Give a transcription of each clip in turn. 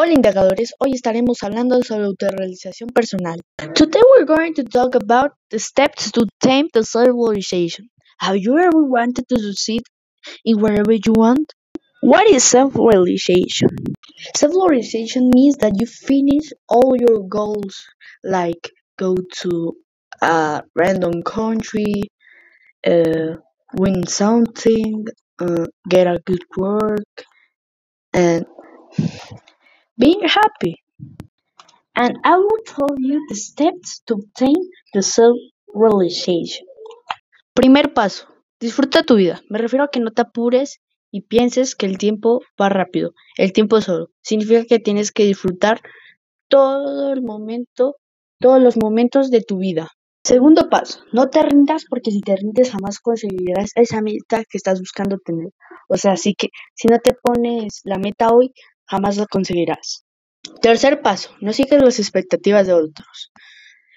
Hola indagadores, hoy estaremos hablando sobre autorrealización personal. Today we're going to talk about the steps to tame the self-realization. Have you ever wanted to succeed in whatever you want? What is self-realization? Self-realization means that you finish all your goals, like go to a random country, uh, win something, uh, get a good work, and being happy. And I will tell you the steps to obtain the self-realization. Primer paso, disfruta tu vida. Me refiero a que no te apures y pienses que el tiempo va rápido. El tiempo es oro. Significa que tienes que disfrutar todo el momento, todos los momentos de tu vida. Segundo paso, no te rindas porque si te rindes jamás conseguirás esa meta que estás buscando tener. O sea, así que si no te pones la meta hoy, jamás la conseguirás. Tercer paso, no sigas las expectativas de otros.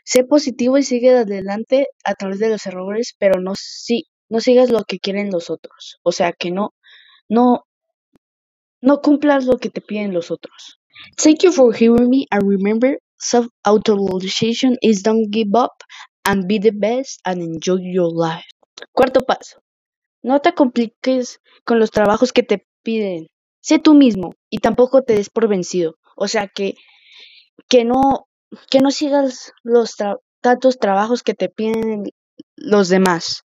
Sé positivo y sigue adelante a través de los errores, pero no, si, no sigas lo que quieren los otros. O sea, que no, no, no cumplas lo que te piden los otros. Thank you for hearing me and remember self-auto-realization is don't give up and be the best and enjoy your life. Cuarto paso, no te compliques con los trabajos que te piden. Sé tú mismo y tampoco te des por vencido. O sea que, que no, que no sigas los tantos trabajos que te piden los demás.